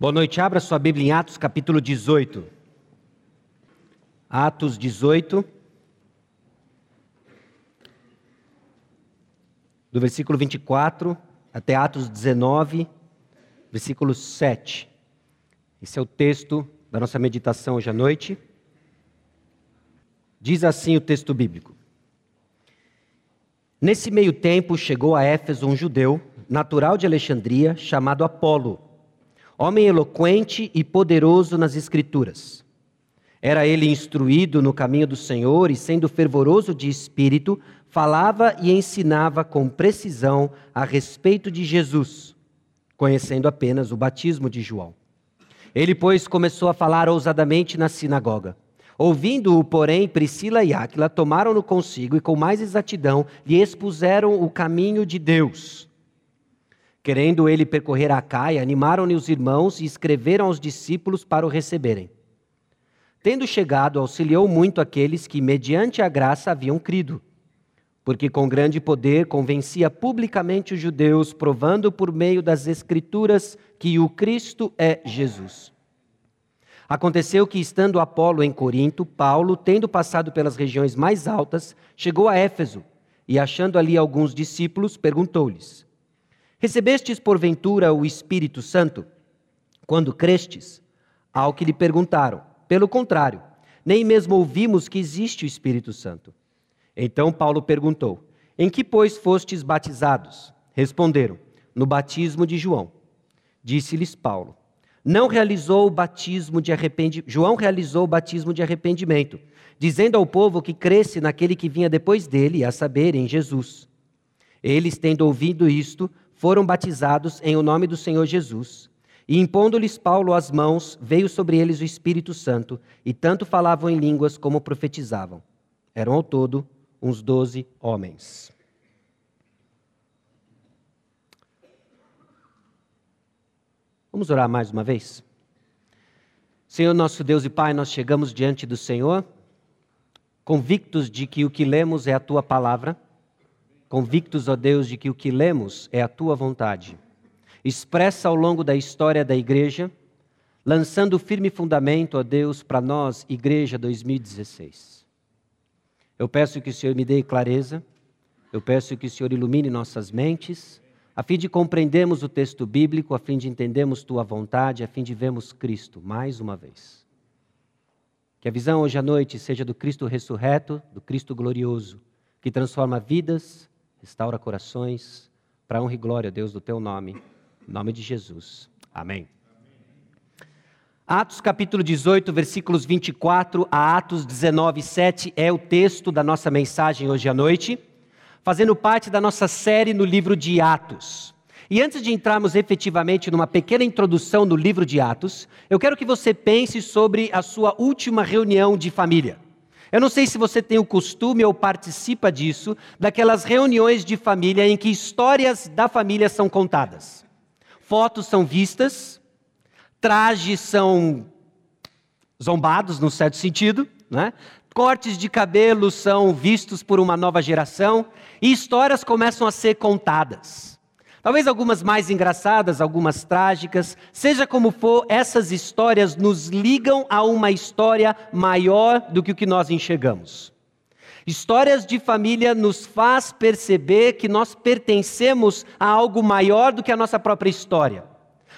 Boa noite, abra sua Bíblia em Atos capítulo 18. Atos 18. Do versículo 24 até Atos 19, versículo 7. Esse é o texto da nossa meditação hoje à noite. Diz assim o texto bíblico: Nesse meio tempo chegou a Éfeso um judeu, natural de Alexandria, chamado Apolo homem eloquente e poderoso nas Escrituras. Era ele instruído no caminho do Senhor e, sendo fervoroso de espírito, falava e ensinava com precisão a respeito de Jesus, conhecendo apenas o batismo de João. Ele, pois, começou a falar ousadamente na sinagoga. Ouvindo-o, porém, Priscila e Áquila tomaram-no consigo e, com mais exatidão, lhe expuseram o caminho de Deus. Querendo ele percorrer a Caia, animaram-lhe os irmãos e escreveram aos discípulos para o receberem. Tendo chegado, auxiliou muito aqueles que, mediante a graça, haviam crido, porque com grande poder convencia publicamente os judeus, provando por meio das Escrituras que o Cristo é Jesus. Aconteceu que, estando Apolo em Corinto, Paulo, tendo passado pelas regiões mais altas, chegou a Éfeso e, achando ali alguns discípulos, perguntou-lhes: Recebestes porventura o Espírito Santo quando crestes? Ao que lhe perguntaram. Pelo contrário, nem mesmo ouvimos que existe o Espírito Santo. Então Paulo perguntou: Em que, pois, fostes batizados? Responderam: No batismo de João. Disse-lhes Paulo: Não realizou o batismo de arrependimento. João realizou o batismo de arrependimento, dizendo ao povo que cresce naquele que vinha depois dele, a saber, em Jesus. Eles, tendo ouvido isto, foram batizados em o nome do Senhor Jesus. E impondo-lhes Paulo as mãos, veio sobre eles o Espírito Santo, e tanto falavam em línguas como profetizavam. Eram ao todo uns doze homens. Vamos orar mais uma vez? Senhor nosso Deus e Pai, nós chegamos diante do Senhor, convictos de que o que lemos é a tua palavra convictos, ó Deus, de que o que lemos é a tua vontade. Expressa ao longo da história da igreja, lançando firme fundamento, ó Deus, para nós, Igreja 2016. Eu peço que o Senhor me dê clareza, eu peço que o Senhor ilumine nossas mentes, a fim de compreendermos o texto bíblico, a fim de entendermos tua vontade, a fim de vermos Cristo mais uma vez. Que a visão hoje à noite seja do Cristo ressurreto, do Cristo glorioso, que transforma vidas, restaura corações, para honra e glória, Deus, do teu nome, em nome de Jesus. Amém. Atos capítulo 18, versículos 24 a Atos 19, 7 é o texto da nossa mensagem hoje à noite, fazendo parte da nossa série no livro de Atos. E antes de entrarmos efetivamente numa pequena introdução no livro de Atos, eu quero que você pense sobre a sua última reunião de família. Eu não sei se você tem o costume ou participa disso, daquelas reuniões de família em que histórias da família são contadas. Fotos são vistas, trajes são zombados, no certo sentido, né? cortes de cabelo são vistos por uma nova geração e histórias começam a ser contadas. Talvez algumas mais engraçadas, algumas trágicas, seja como for, essas histórias nos ligam a uma história maior do que o que nós enxergamos. Histórias de família nos faz perceber que nós pertencemos a algo maior do que a nossa própria história.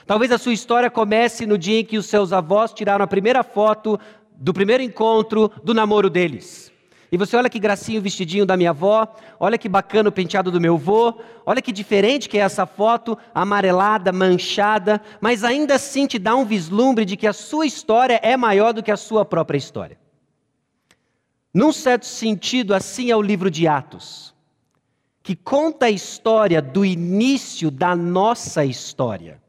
Talvez a sua história comece no dia em que os seus avós tiraram a primeira foto do primeiro encontro do namoro deles. E você olha que gracinho o vestidinho da minha avó, olha que bacana o penteado do meu avô, olha que diferente que é essa foto, amarelada, manchada, mas ainda assim te dá um vislumbre de que a sua história é maior do que a sua própria história. Num certo sentido, assim é o livro de Atos, que conta a história do início da nossa história.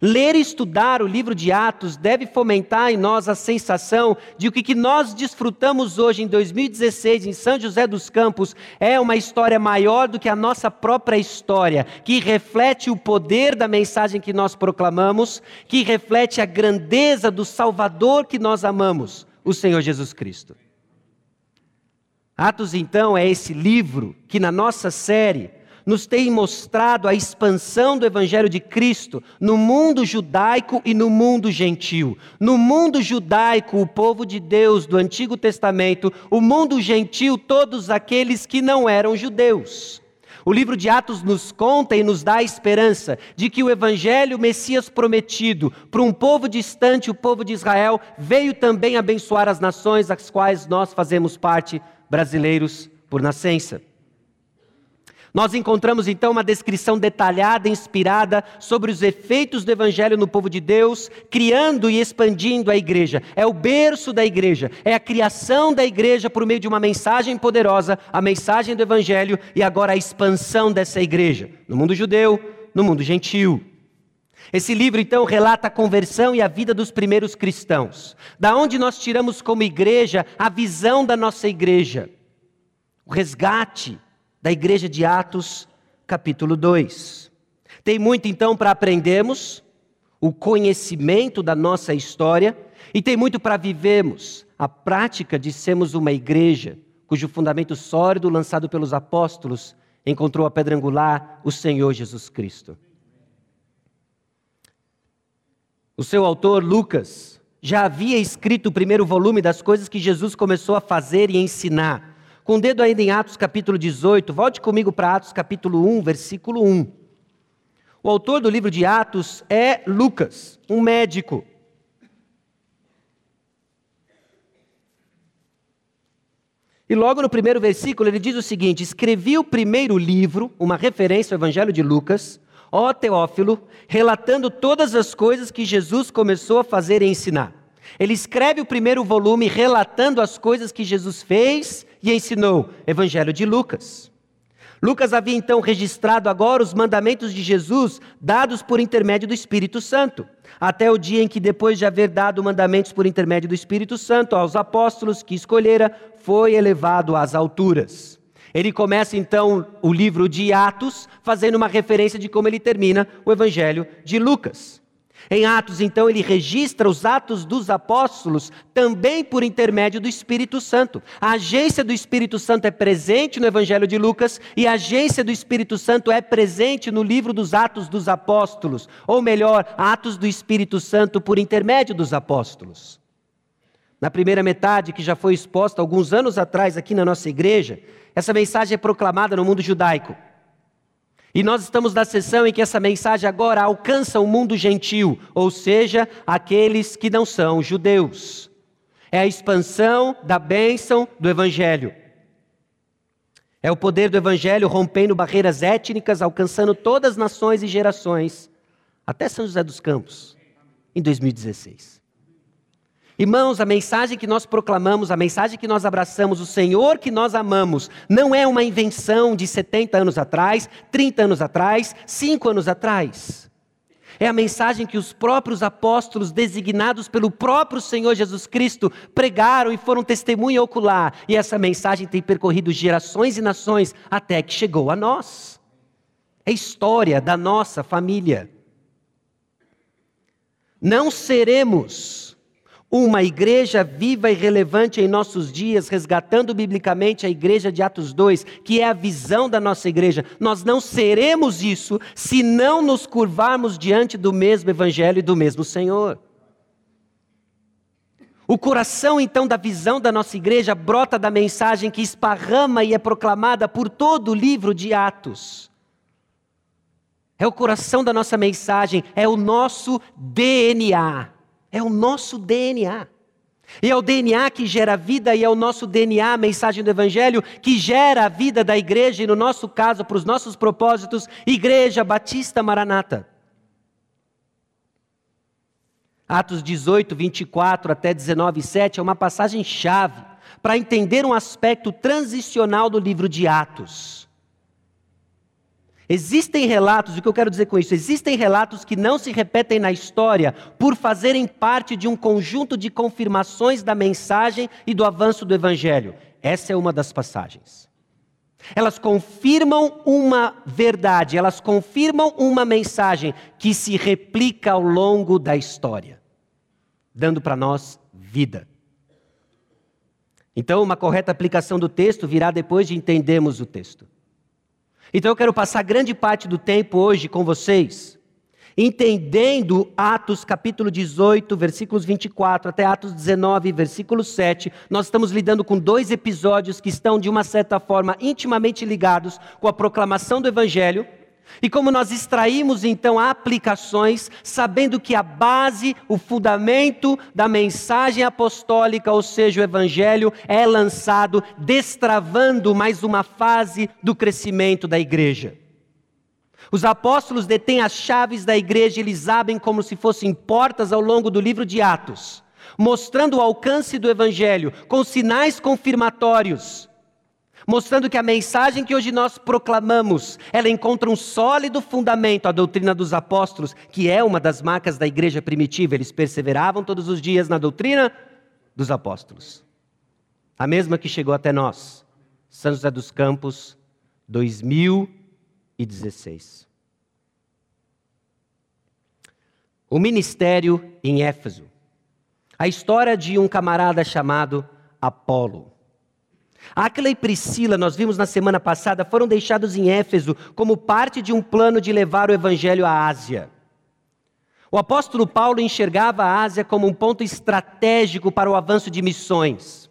Ler e estudar o livro de Atos deve fomentar em nós a sensação de que o que nós desfrutamos hoje em 2016 em São José dos Campos é uma história maior do que a nossa própria história, que reflete o poder da mensagem que nós proclamamos, que reflete a grandeza do Salvador que nós amamos, o Senhor Jesus Cristo. Atos, então, é esse livro que na nossa série nos tem mostrado a expansão do Evangelho de Cristo no mundo judaico e no mundo gentil. No mundo judaico, o povo de Deus do Antigo Testamento, o mundo gentil, todos aqueles que não eram judeus. O livro de Atos nos conta e nos dá a esperança de que o evangelho Messias prometido para um povo distante, o povo de Israel, veio também abençoar as nações das quais nós fazemos parte, brasileiros por nascença. Nós encontramos então uma descrição detalhada, inspirada sobre os efeitos do Evangelho no povo de Deus, criando e expandindo a igreja. É o berço da igreja, é a criação da igreja por meio de uma mensagem poderosa, a mensagem do Evangelho e agora a expansão dessa igreja no mundo judeu, no mundo gentil. Esse livro então relata a conversão e a vida dos primeiros cristãos. Da onde nós tiramos como igreja a visão da nossa igreja, o resgate da igreja de Atos, capítulo 2. Tem muito então para aprendermos, o conhecimento da nossa história, e tem muito para vivermos, a prática de sermos uma igreja cujo fundamento sólido lançado pelos apóstolos encontrou a pedra angular, o Senhor Jesus Cristo. O seu autor, Lucas, já havia escrito o primeiro volume das coisas que Jesus começou a fazer e ensinar com o dedo ainda em Atos capítulo 18, volte comigo para Atos capítulo 1, versículo 1. O autor do livro de Atos é Lucas, um médico. E logo no primeiro versículo ele diz o seguinte: Escrevi o primeiro livro, uma referência ao Evangelho de Lucas, ó Teófilo, relatando todas as coisas que Jesus começou a fazer e ensinar. Ele escreve o primeiro volume relatando as coisas que Jesus fez e ensinou. Evangelho de Lucas. Lucas havia então registrado agora os mandamentos de Jesus dados por intermédio do Espírito Santo, até o dia em que, depois de haver dado mandamentos por intermédio do Espírito Santo aos apóstolos que escolhera, foi elevado às alturas. Ele começa então o livro de Atos, fazendo uma referência de como ele termina o Evangelho de Lucas. Em Atos, então, ele registra os atos dos apóstolos também por intermédio do Espírito Santo. A agência do Espírito Santo é presente no Evangelho de Lucas e a agência do Espírito Santo é presente no livro dos Atos dos Apóstolos, ou melhor, Atos do Espírito Santo por intermédio dos apóstolos. Na primeira metade, que já foi exposta alguns anos atrás aqui na nossa igreja, essa mensagem é proclamada no mundo judaico. E nós estamos na sessão em que essa mensagem agora alcança o mundo gentil, ou seja, aqueles que não são judeus. É a expansão da bênção do Evangelho. É o poder do Evangelho rompendo barreiras étnicas, alcançando todas as nações e gerações, até São José dos Campos, em 2016. Irmãos, a mensagem que nós proclamamos, a mensagem que nós abraçamos, o Senhor que nós amamos, não é uma invenção de 70 anos atrás, 30 anos atrás, 5 anos atrás. É a mensagem que os próprios apóstolos, designados pelo próprio Senhor Jesus Cristo, pregaram e foram testemunha ocular. E essa mensagem tem percorrido gerações e nações até que chegou a nós. É história da nossa família. Não seremos uma igreja viva e relevante em nossos dias, resgatando biblicamente a igreja de Atos 2, que é a visão da nossa igreja. Nós não seremos isso se não nos curvarmos diante do mesmo evangelho e do mesmo Senhor. O coração, então, da visão da nossa igreja brota da mensagem que esparrama e é proclamada por todo o livro de Atos. É o coração da nossa mensagem, é o nosso DNA. É o nosso DNA. E é o DNA que gera vida, e é o nosso DNA, a mensagem do Evangelho, que gera a vida da igreja, e no nosso caso, para os nossos propósitos, Igreja Batista Maranata. Atos 18, 24 até 19, 7 é uma passagem chave para entender um aspecto transicional do livro de Atos. Existem relatos, o que eu quero dizer com isso? Existem relatos que não se repetem na história por fazerem parte de um conjunto de confirmações da mensagem e do avanço do evangelho. Essa é uma das passagens. Elas confirmam uma verdade, elas confirmam uma mensagem que se replica ao longo da história, dando para nós vida. Então, uma correta aplicação do texto virá depois de entendermos o texto. Então eu quero passar grande parte do tempo hoje com vocês, entendendo Atos capítulo 18, versículos 24 até Atos 19, versículo 7. Nós estamos lidando com dois episódios que estão, de uma certa forma, intimamente ligados com a proclamação do Evangelho. E como nós extraímos então aplicações, sabendo que a base, o fundamento da mensagem apostólica, ou seja, o evangelho, é lançado, destravando mais uma fase do crescimento da igreja. Os apóstolos detêm as chaves da igreja, eles abrem como se fossem portas ao longo do livro de Atos, mostrando o alcance do evangelho, com sinais confirmatórios mostrando que a mensagem que hoje nós proclamamos, ela encontra um sólido fundamento, a doutrina dos apóstolos, que é uma das marcas da igreja primitiva. Eles perseveravam todos os dias na doutrina dos apóstolos. A mesma que chegou até nós, São José dos Campos, 2016. O ministério em Éfeso. A história de um camarada chamado Apolo. Aquila e Priscila, nós vimos na semana passada, foram deixados em Éfeso como parte de um plano de levar o evangelho à Ásia. O apóstolo Paulo enxergava a Ásia como um ponto estratégico para o avanço de missões.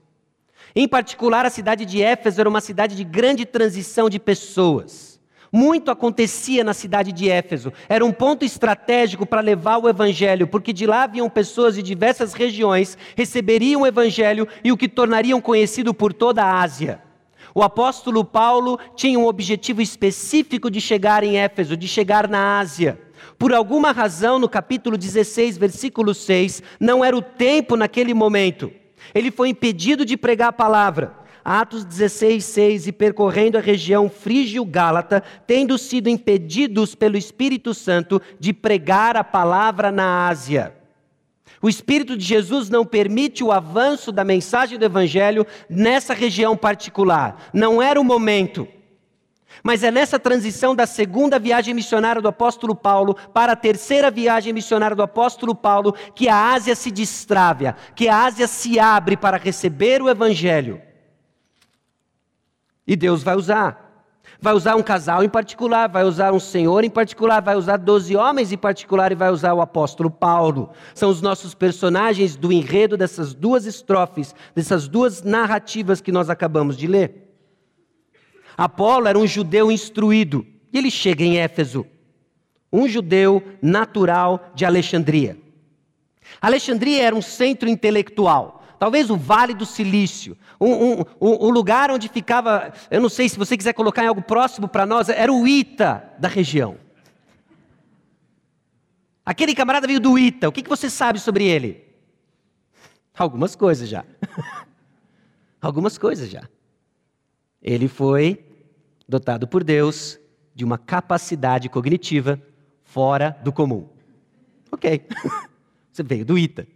Em particular, a cidade de Éfeso era uma cidade de grande transição de pessoas. Muito acontecia na cidade de Éfeso. Era um ponto estratégico para levar o evangelho, porque de lá vinham pessoas de diversas regiões, receberiam o evangelho e o que tornariam conhecido por toda a Ásia. O apóstolo Paulo tinha um objetivo específico de chegar em Éfeso, de chegar na Ásia. Por alguma razão, no capítulo 16, versículo 6, não era o tempo naquele momento. Ele foi impedido de pregar a palavra. Atos 16, 6, e percorrendo a região frígio-gálata, tendo sido impedidos pelo Espírito Santo de pregar a palavra na Ásia. O Espírito de Jesus não permite o avanço da mensagem do Evangelho nessa região particular. Não era o momento. Mas é nessa transição da segunda viagem missionária do apóstolo Paulo para a terceira viagem missionária do apóstolo Paulo que a Ásia se destrava, que a Ásia se abre para receber o Evangelho. E Deus vai usar. Vai usar um casal em particular, vai usar um senhor em particular, vai usar doze homens em particular e vai usar o apóstolo Paulo. São os nossos personagens do enredo dessas duas estrofes, dessas duas narrativas que nós acabamos de ler. Apolo era um judeu instruído e ele chega em Éfeso, um judeu natural de Alexandria. Alexandria era um centro intelectual talvez o Vale do Silício, um, um, um, lugar onde ficava, eu não sei se você quiser colocar em algo próximo para nós, era o Ita da região. Aquele camarada veio do Ita, o que, que você sabe sobre ele? Algumas coisas já. Algumas coisas já. Ele foi dotado por Deus de uma capacidade cognitiva fora do comum. Ok. Você veio do Ita.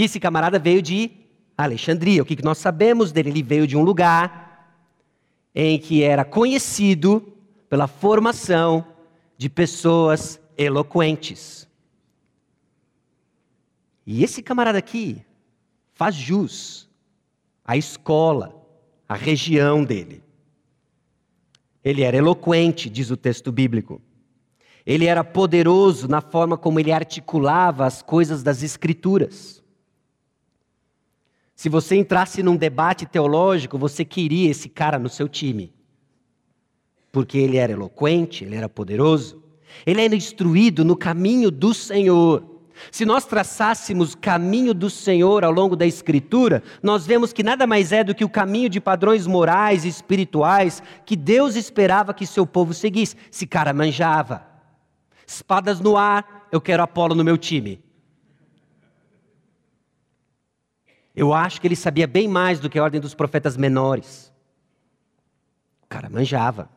E esse camarada veio de Alexandria. O que nós sabemos dele? Ele veio de um lugar em que era conhecido pela formação de pessoas eloquentes. E esse camarada aqui faz jus à escola, à região dele. Ele era eloquente, diz o texto bíblico. Ele era poderoso na forma como ele articulava as coisas das Escrituras. Se você entrasse num debate teológico, você queria esse cara no seu time. Porque ele era eloquente, ele era poderoso, ele era instruído no caminho do Senhor. Se nós traçássemos caminho do Senhor ao longo da Escritura, nós vemos que nada mais é do que o caminho de padrões morais e espirituais que Deus esperava que seu povo seguisse. Esse cara manjava. Espadas no ar, eu quero Apolo no meu time. Eu acho que ele sabia bem mais do que a ordem dos profetas menores. O cara manjava.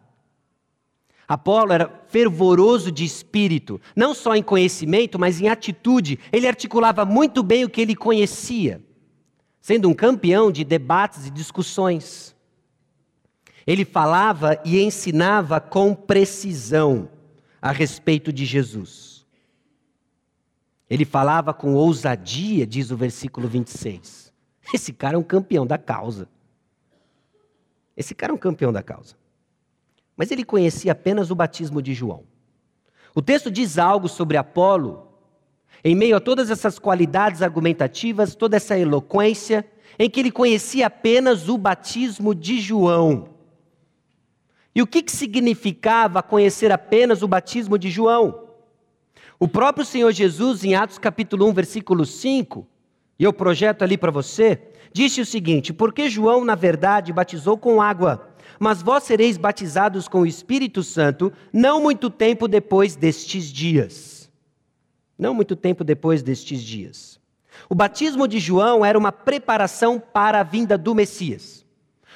Apolo era fervoroso de espírito, não só em conhecimento, mas em atitude. Ele articulava muito bem o que ele conhecia, sendo um campeão de debates e discussões. Ele falava e ensinava com precisão a respeito de Jesus. Ele falava com ousadia, diz o versículo 26. Esse cara é um campeão da causa. Esse cara é um campeão da causa. mas ele conhecia apenas o batismo de João. O texto diz algo sobre Apolo, em meio a todas essas qualidades argumentativas, toda essa eloquência, em que ele conhecia apenas o batismo de João. E o que, que significava conhecer apenas o batismo de João? O próprio Senhor Jesus, em Atos capítulo 1, versículo 5, e eu projeto ali para você, disse o seguinte: Porque João, na verdade, batizou com água, mas vós sereis batizados com o Espírito Santo, não muito tempo depois destes dias. Não muito tempo depois destes dias. O batismo de João era uma preparação para a vinda do Messias.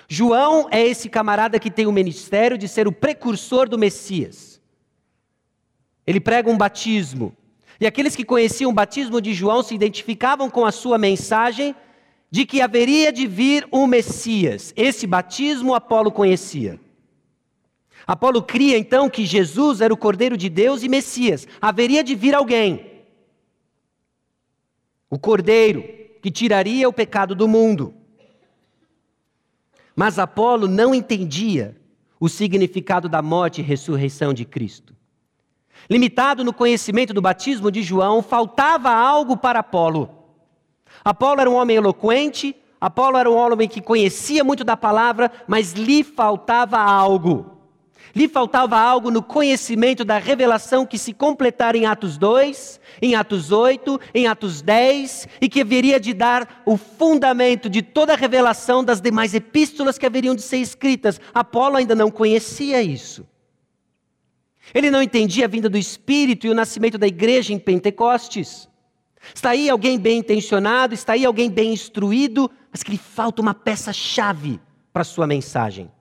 João é esse camarada que tem o ministério de ser o precursor do Messias. Ele prega um batismo. E aqueles que conheciam o batismo de João se identificavam com a sua mensagem de que haveria de vir um Messias. Esse batismo Apolo conhecia. Apolo cria então que Jesus era o Cordeiro de Deus e Messias. Haveria de vir alguém. O Cordeiro que tiraria o pecado do mundo. Mas Apolo não entendia o significado da morte e ressurreição de Cristo. Limitado no conhecimento do batismo de João, faltava algo para Apolo. Apolo era um homem eloquente, Apolo era um homem que conhecia muito da palavra, mas lhe faltava algo. Lhe faltava algo no conhecimento da revelação que se completara em Atos 2, em Atos 8, em Atos 10, e que haveria de dar o fundamento de toda a revelação das demais epístolas que haveriam de ser escritas. Apolo ainda não conhecia isso. Ele não entendia a vinda do Espírito e o nascimento da igreja em Pentecostes. Está aí alguém bem intencionado, está aí alguém bem instruído, mas que lhe falta uma peça-chave para a sua mensagem.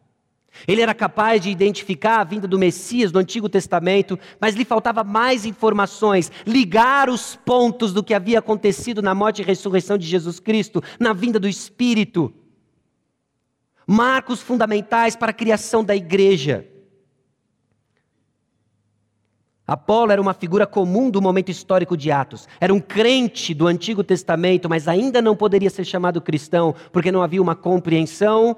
Ele era capaz de identificar a vinda do Messias no Antigo Testamento, mas lhe faltava mais informações, ligar os pontos do que havia acontecido na morte e ressurreição de Jesus Cristo, na vinda do Espírito. Marcos fundamentais para a criação da igreja. Apolo era uma figura comum do momento histórico de Atos. Era um crente do Antigo Testamento, mas ainda não poderia ser chamado cristão, porque não havia uma compreensão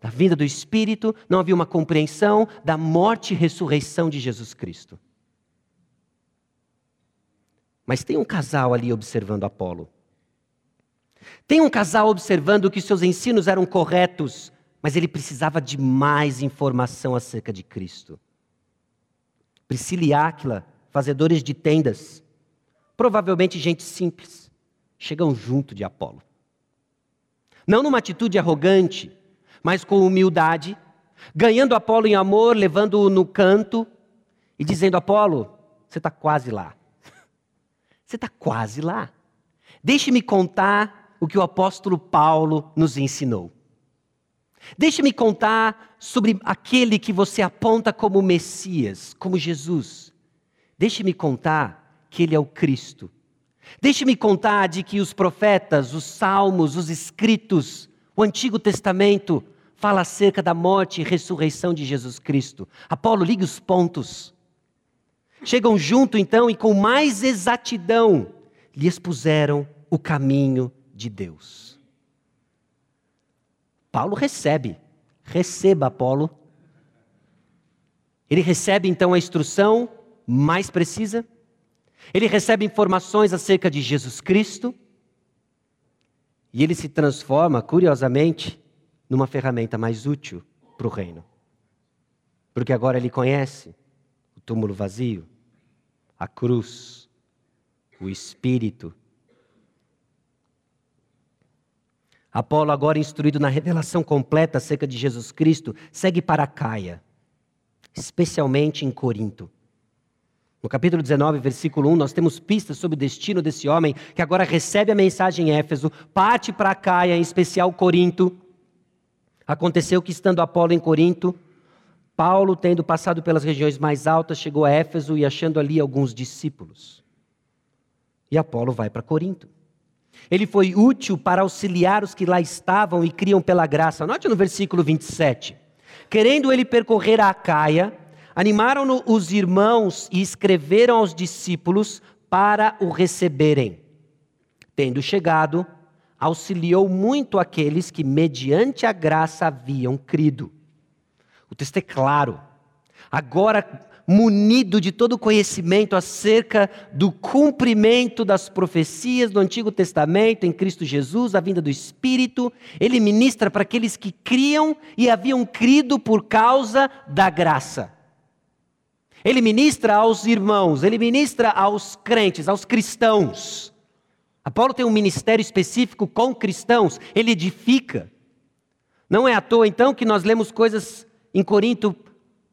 da vinda do Espírito, não havia uma compreensão da morte e ressurreição de Jesus Cristo. Mas tem um casal ali observando Apolo. Tem um casal observando que seus ensinos eram corretos, mas ele precisava de mais informação acerca de Cristo. Priscila e Áquila, fazedores de tendas, provavelmente gente simples, chegam junto de Apolo. Não numa atitude arrogante, mas com humildade, ganhando Apolo em amor, levando-o no canto e dizendo: Apolo, você está quase lá. Você está quase lá. Deixe-me contar o que o apóstolo Paulo nos ensinou. Deixe-me contar sobre aquele que você aponta como Messias, como Jesus. Deixe-me contar que ele é o Cristo. Deixe-me contar de que os profetas, os salmos, os escritos, o Antigo Testamento fala acerca da morte e ressurreição de Jesus Cristo. Apolo, liga os pontos. Chegam junto então e com mais exatidão lhe expuseram o caminho de Deus. Paulo recebe, receba Apolo. Ele recebe então a instrução mais precisa. Ele recebe informações acerca de Jesus Cristo. E ele se transforma, curiosamente, numa ferramenta mais útil para o reino. Porque agora ele conhece o túmulo vazio, a cruz, o espírito. Apolo, agora instruído na revelação completa acerca de Jesus Cristo, segue para Caia, especialmente em Corinto. No capítulo 19, versículo 1, nós temos pistas sobre o destino desse homem que agora recebe a mensagem em Éfeso, parte para Caia, em especial Corinto. Aconteceu que, estando Apolo em Corinto, Paulo, tendo passado pelas regiões mais altas, chegou a Éfeso e achando ali alguns discípulos. E Apolo vai para Corinto. Ele foi útil para auxiliar os que lá estavam e criam pela graça. Note no versículo 27. Querendo ele percorrer a Acaia, animaram-no os irmãos e escreveram aos discípulos para o receberem. Tendo chegado, auxiliou muito aqueles que, mediante a graça, haviam crido. O texto é claro. agora munido de todo conhecimento acerca do cumprimento das profecias do Antigo Testamento em Cristo Jesus, a vinda do Espírito, ele ministra para aqueles que criam e haviam crido por causa da graça. Ele ministra aos irmãos, ele ministra aos crentes, aos cristãos. Apolo tem um ministério específico com cristãos, ele edifica. Não é à toa então que nós lemos coisas em Corinto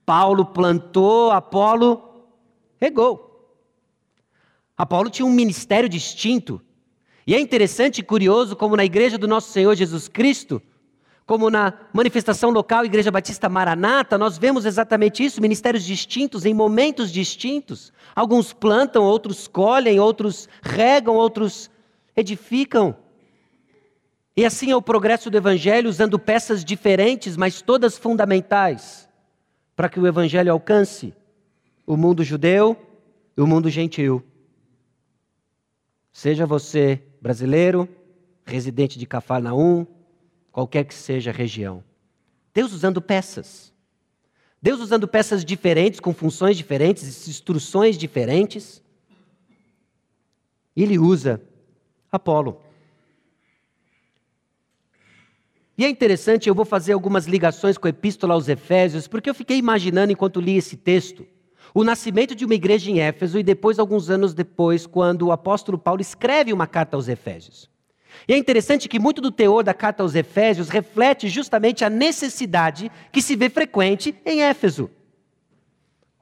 Paulo plantou, Apolo regou. Apolo tinha um ministério distinto. E é interessante e curioso como na igreja do nosso Senhor Jesus Cristo, como na manifestação local Igreja Batista Maranata, nós vemos exatamente isso, ministérios distintos em momentos distintos. Alguns plantam, outros colhem, outros regam, outros edificam. E assim é o progresso do evangelho usando peças diferentes, mas todas fundamentais para que o evangelho alcance o mundo judeu e o mundo gentil. Seja você brasileiro, residente de Cafarnaum, qualquer que seja a região. Deus usando peças. Deus usando peças diferentes, com funções diferentes, instruções diferentes. Ele usa Apolo. E é interessante, eu vou fazer algumas ligações com a Epístola aos Efésios, porque eu fiquei imaginando enquanto li esse texto, o nascimento de uma igreja em Éfeso e depois, alguns anos depois, quando o apóstolo Paulo escreve uma carta aos Efésios. E é interessante que muito do teor da carta aos Efésios reflete justamente a necessidade que se vê frequente em Éfeso.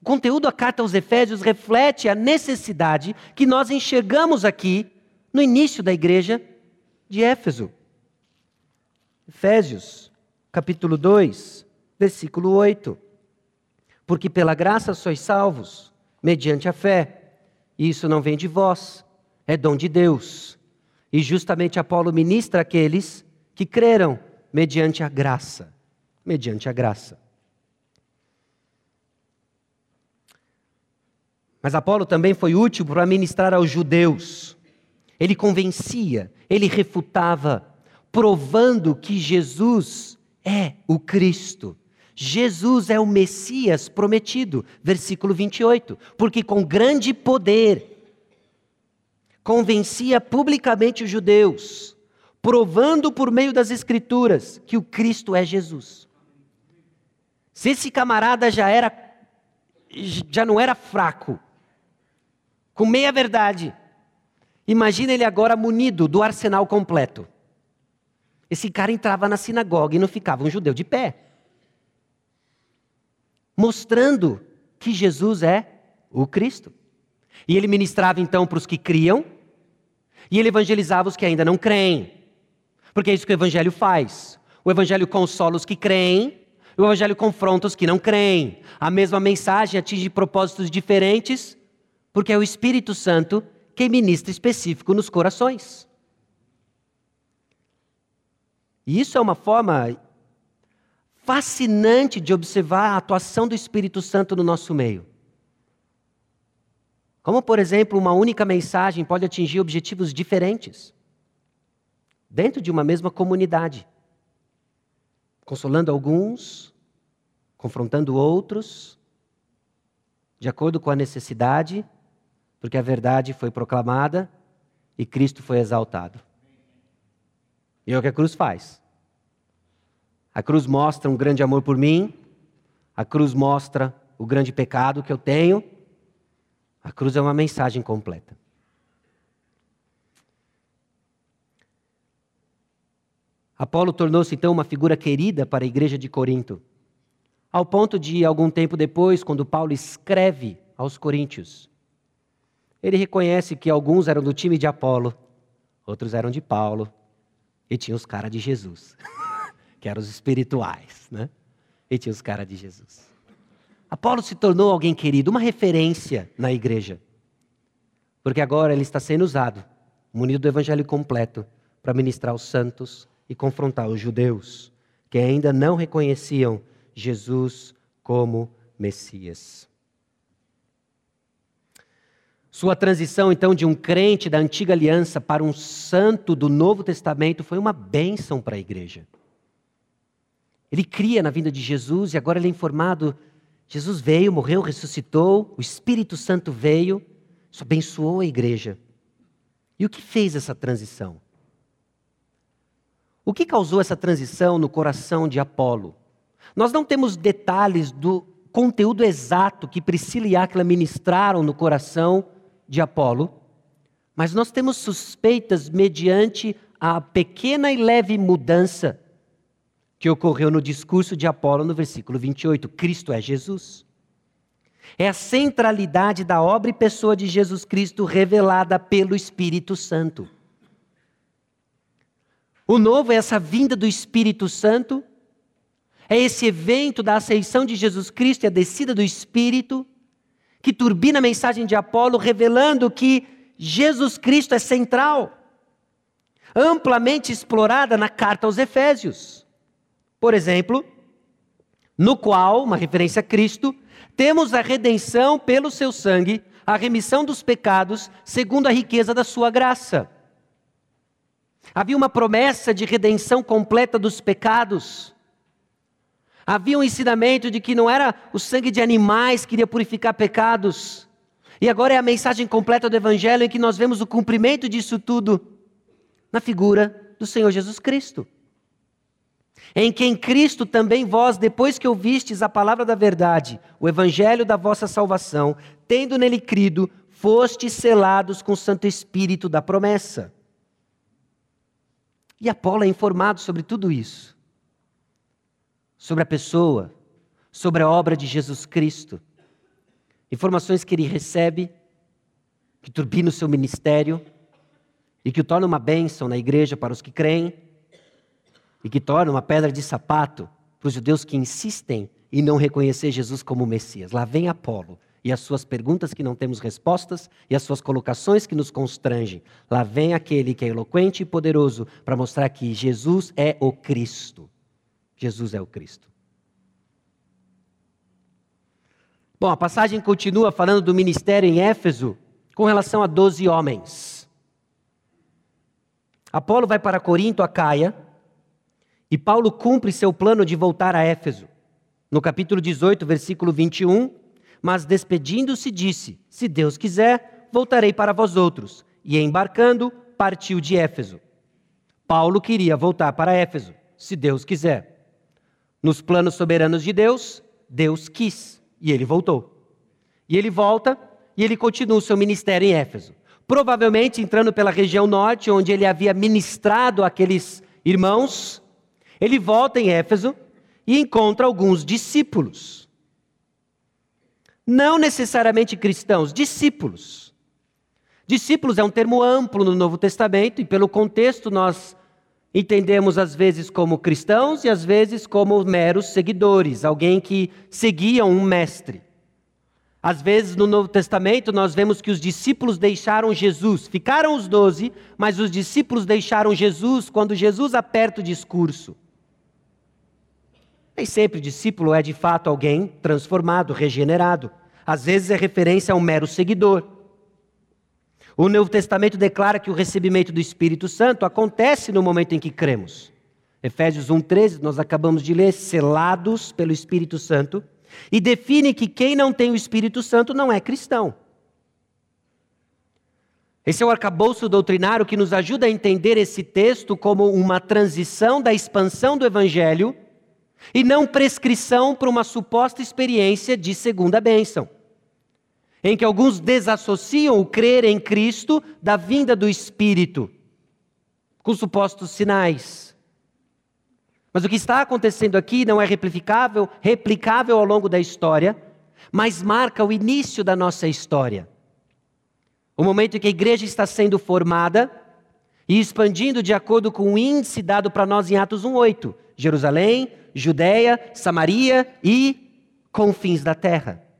O conteúdo da carta aos Efésios reflete a necessidade que nós enxergamos aqui no início da igreja de Éfeso. Efésios, capítulo 2, versículo 8. Porque pela graça sois salvos, mediante a fé. E isso não vem de vós, é dom de Deus. E justamente Apolo ministra aqueles que creram mediante a graça. Mediante a graça. Mas Apolo também foi útil para ministrar aos judeus. Ele convencia, ele refutava, provando que Jesus é o Cristo. Jesus é o Messias prometido, versículo 28. Porque com grande poder convencia publicamente os judeus, provando por meio das Escrituras que o Cristo é Jesus. Se esse camarada já era, já não era fraco, com meia verdade, imagina ele agora munido do arsenal completo. Esse cara entrava na sinagoga e não ficava um judeu de pé. Mostrando que Jesus é o Cristo. E ele ministrava então para os que criam, e ele evangelizava os que ainda não creem. Porque é isso que o evangelho faz. O evangelho consola os que creem, o evangelho confronta os que não creem. A mesma mensagem atinge propósitos diferentes, porque é o Espírito Santo quem ministra específico nos corações. E isso é uma forma fascinante de observar a atuação do Espírito Santo no nosso meio. Como, por exemplo, uma única mensagem pode atingir objetivos diferentes dentro de uma mesma comunidade, consolando alguns, confrontando outros, de acordo com a necessidade, porque a verdade foi proclamada e Cristo foi exaltado. E é o que a cruz faz. A cruz mostra um grande amor por mim, a cruz mostra o grande pecado que eu tenho. A cruz é uma mensagem completa. Apolo tornou-se então uma figura querida para a igreja de Corinto, ao ponto de, algum tempo depois, quando Paulo escreve aos Coríntios, ele reconhece que alguns eram do time de Apolo, outros eram de Paulo, e tinha os caras de Jesus, que eram os espirituais, né? E tinha os caras de Jesus. Apolo se tornou alguém querido, uma referência na igreja. Porque agora ele está sendo usado, munido do evangelho completo, para ministrar aos santos e confrontar os judeus que ainda não reconheciam Jesus como Messias. Sua transição, então, de um crente da antiga aliança para um santo do Novo Testamento foi uma bênção para a igreja. Ele cria na vinda de Jesus e agora ele é informado: Jesus veio, morreu, ressuscitou, o Espírito Santo veio, isso abençoou a igreja. E o que fez essa transição? O que causou essa transição no coração de Apolo? Nós não temos detalhes do conteúdo exato que Priscila e Áquila ministraram no coração de Apolo, mas nós temos suspeitas mediante a pequena e leve mudança que ocorreu no discurso de Apolo no versículo 28. Cristo é Jesus. É a centralidade da obra e pessoa de Jesus Cristo revelada pelo Espírito Santo. O novo é essa vinda do Espírito Santo, é esse evento da aceição de Jesus Cristo e a descida do Espírito, que turbina a mensagem de Apolo, revelando que Jesus Cristo é central, amplamente explorada na carta aos Efésios. Por exemplo, no qual, uma referência a Cristo, temos a redenção pelo seu sangue, a remissão dos pecados, segundo a riqueza da sua graça. Havia uma promessa de redenção completa dos pecados. Havia um ensinamento de que não era o sangue de animais que iria purificar pecados. E agora é a mensagem completa do Evangelho em que nós vemos o cumprimento disso tudo na figura do Senhor Jesus Cristo em quem Cristo também vós, depois que ouvistes a palavra da verdade, o evangelho da vossa salvação, tendo nele crido, fostes selados com o Santo Espírito da promessa. E Apolo é informado sobre tudo isso. Sobre a pessoa, sobre a obra de Jesus Cristo. Informações que ele recebe, que turbinam o seu ministério e que o tornam uma bênção na igreja para os que creem e que torna uma pedra de sapato para os judeus que insistem em não reconhecer Jesus como Messias. Lá vem Apolo e as suas perguntas que não temos respostas e as suas colocações que nos constrangem. Lá vem aquele que é eloquente e poderoso para mostrar que Jesus é o Cristo. Jesus é o Cristo. Bom, a passagem continua falando do ministério em Éfeso com relação a doze homens. Apolo vai para Corinto, a Caia, e Paulo cumpre seu plano de voltar a Éfeso. No capítulo 18, versículo 21, mas despedindo-se disse: Se Deus quiser, voltarei para vós outros. E embarcando, partiu de Éfeso. Paulo queria voltar para Éfeso, se Deus quiser. Nos planos soberanos de Deus, Deus quis, e ele voltou. E ele volta e ele continua o seu ministério em Éfeso. Provavelmente entrando pela região norte, onde ele havia ministrado aqueles irmãos ele volta em Éfeso e encontra alguns discípulos. Não necessariamente cristãos, discípulos. Discípulos é um termo amplo no Novo Testamento e, pelo contexto, nós entendemos às vezes como cristãos e às vezes como meros seguidores, alguém que seguia um mestre. Às vezes no Novo Testamento nós vemos que os discípulos deixaram Jesus, ficaram os doze, mas os discípulos deixaram Jesus quando Jesus aperta o discurso. Nem sempre discípulo é de fato alguém transformado, regenerado. Às vezes é referência a um mero seguidor. O Novo Testamento declara que o recebimento do Espírito Santo acontece no momento em que cremos. Efésios 1,13, nós acabamos de ler, selados pelo Espírito Santo, e define que quem não tem o Espírito Santo não é cristão. Esse é o arcabouço doutrinário que nos ajuda a entender esse texto como uma transição da expansão do Evangelho e não prescrição para uma suposta experiência de segunda bênção, em que alguns desassociam o crer em Cristo da vinda do Espírito, com supostos sinais. Mas o que está acontecendo aqui não é replicável, replicável ao longo da história, mas marca o início da nossa história. O momento em que a igreja está sendo formada e expandindo de acordo com o índice dado para nós em Atos 1:8. Jerusalém, Judéia, Samaria e confins da terra.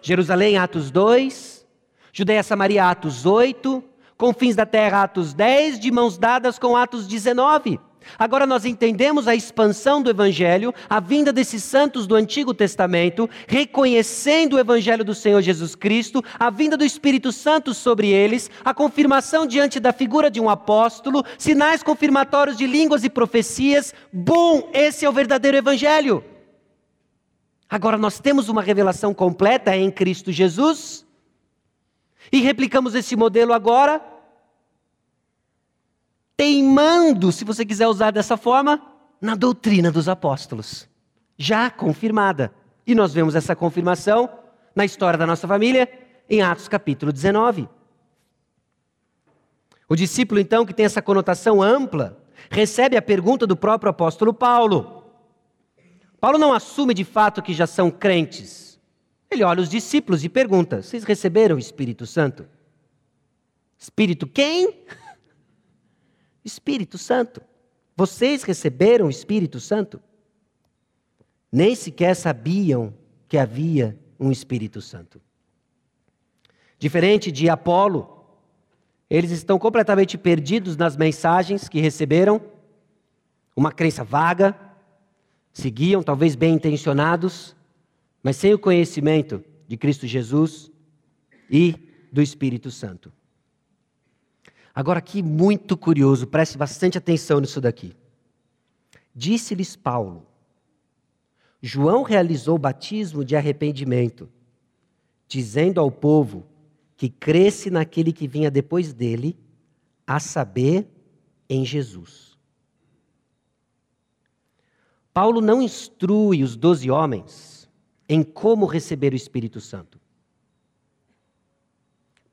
Jerusalém, Atos 2, Judéia, Samaria, Atos 8, confins da terra, Atos 10, de mãos dadas com Atos 19. Agora nós entendemos a expansão do Evangelho, a vinda desses santos do Antigo Testamento, reconhecendo o Evangelho do Senhor Jesus Cristo, a vinda do Espírito Santo sobre eles, a confirmação diante da figura de um apóstolo, sinais confirmatórios de línguas e profecias. Bom, esse é o verdadeiro Evangelho. Agora nós temos uma revelação completa em Cristo Jesus e replicamos esse modelo agora, teimando, se você quiser usar dessa forma, na doutrina dos apóstolos, já confirmada. E nós vemos essa confirmação na história da nossa família em Atos capítulo 19. O discípulo, então, que tem essa conotação ampla, recebe a pergunta do próprio apóstolo Paulo. Paulo não assume de fato que já são crentes. Ele olha os discípulos e pergunta: Vocês receberam o Espírito Santo? Espírito quem? Espírito Santo. Vocês receberam o Espírito Santo? Nem sequer sabiam que havia um Espírito Santo. Diferente de Apolo, eles estão completamente perdidos nas mensagens que receberam, uma crença vaga, seguiam, talvez bem intencionados, mas sem o conhecimento de Cristo Jesus e do Espírito Santo. Agora, aqui, muito curioso, preste bastante atenção nisso daqui. Disse-lhes Paulo: João realizou o batismo de arrependimento, dizendo ao povo que cresce naquele que vinha depois dele, a saber, em Jesus. Paulo não instrui os doze homens em como receber o Espírito Santo.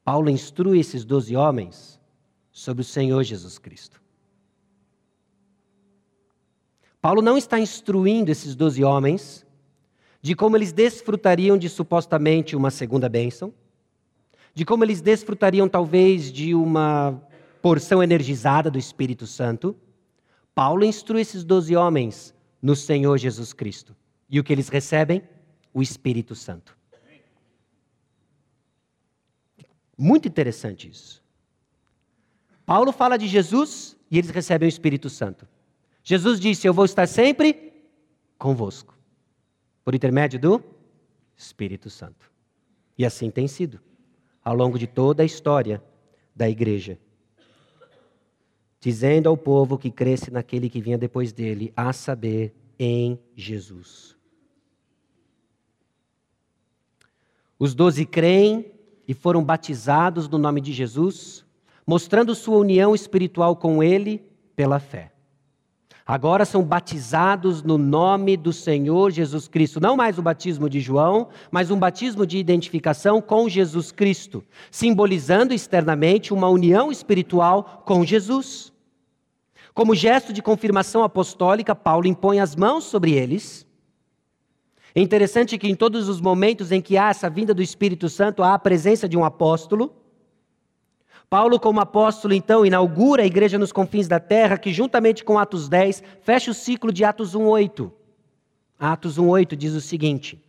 Paulo instrui esses doze homens sobre o Senhor Jesus Cristo. Paulo não está instruindo esses doze homens de como eles desfrutariam de supostamente uma segunda bênção, de como eles desfrutariam talvez de uma porção energizada do Espírito Santo. Paulo instrui esses doze homens no Senhor Jesus Cristo. E o que eles recebem? O Espírito Santo. Muito interessante isso. Paulo fala de Jesus e eles recebem o Espírito Santo. Jesus disse: Eu vou estar sempre convosco, por intermédio do Espírito Santo. E assim tem sido, ao longo de toda a história da igreja. Dizendo ao povo que cresce naquele que vinha depois dele, a saber, em Jesus. Os doze creem e foram batizados no nome de Jesus mostrando sua união espiritual com Ele pela fé. Agora são batizados no nome do Senhor Jesus Cristo. Não mais o batismo de João, mas um batismo de identificação com Jesus Cristo, simbolizando externamente uma união espiritual com Jesus. Como gesto de confirmação apostólica, Paulo impõe as mãos sobre eles. É interessante que em todos os momentos em que há essa vinda do Espírito Santo, há a presença de um apóstolo. Paulo, como apóstolo, então, inaugura a igreja nos confins da terra, que juntamente com Atos 10, fecha o ciclo de Atos 1:8. Atos 1:8 diz o seguinte: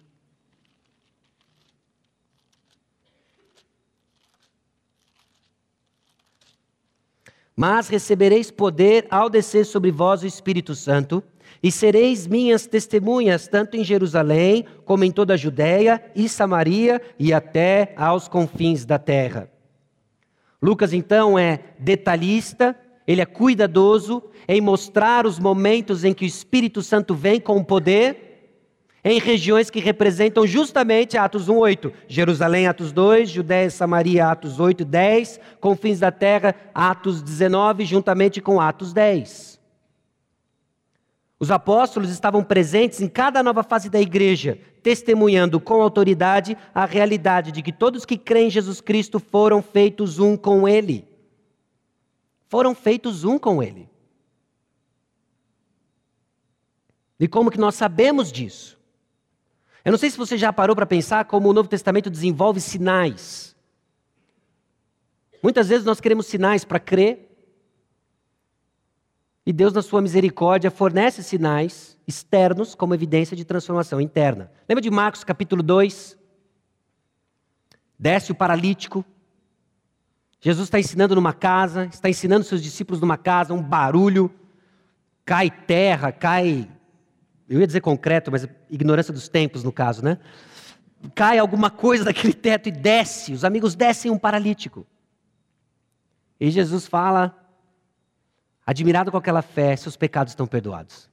Mas recebereis poder ao descer sobre vós o Espírito Santo, e sereis minhas testemunhas, tanto em Jerusalém, como em toda a Judéia e Samaria e até aos confins da terra. Lucas, então, é detalhista, ele é cuidadoso em mostrar os momentos em que o Espírito Santo vem com poder em regiões que representam justamente Atos 1:8, Jerusalém Atos 2, Judéia e Samaria Atos 8, 10, confins da terra Atos 19 juntamente com Atos 10. Os apóstolos estavam presentes em cada nova fase da igreja, testemunhando com autoridade a realidade de que todos que creem em Jesus Cristo foram feitos um com Ele. Foram feitos um com Ele. E como que nós sabemos disso? Eu não sei se você já parou para pensar como o Novo Testamento desenvolve sinais. Muitas vezes nós queremos sinais para crer, e Deus, na sua misericórdia, fornece sinais externos como evidência de transformação interna. Lembra de Marcos capítulo 2? Desce o paralítico. Jesus está ensinando numa casa, está ensinando seus discípulos numa casa, um barulho, cai terra, cai. Eu ia dizer concreto, mas ignorância dos tempos no caso, né? Cai alguma coisa daquele teto e desce. Os amigos descem um paralítico. E Jesus fala Admirado com aquela fé, seus pecados estão perdoados.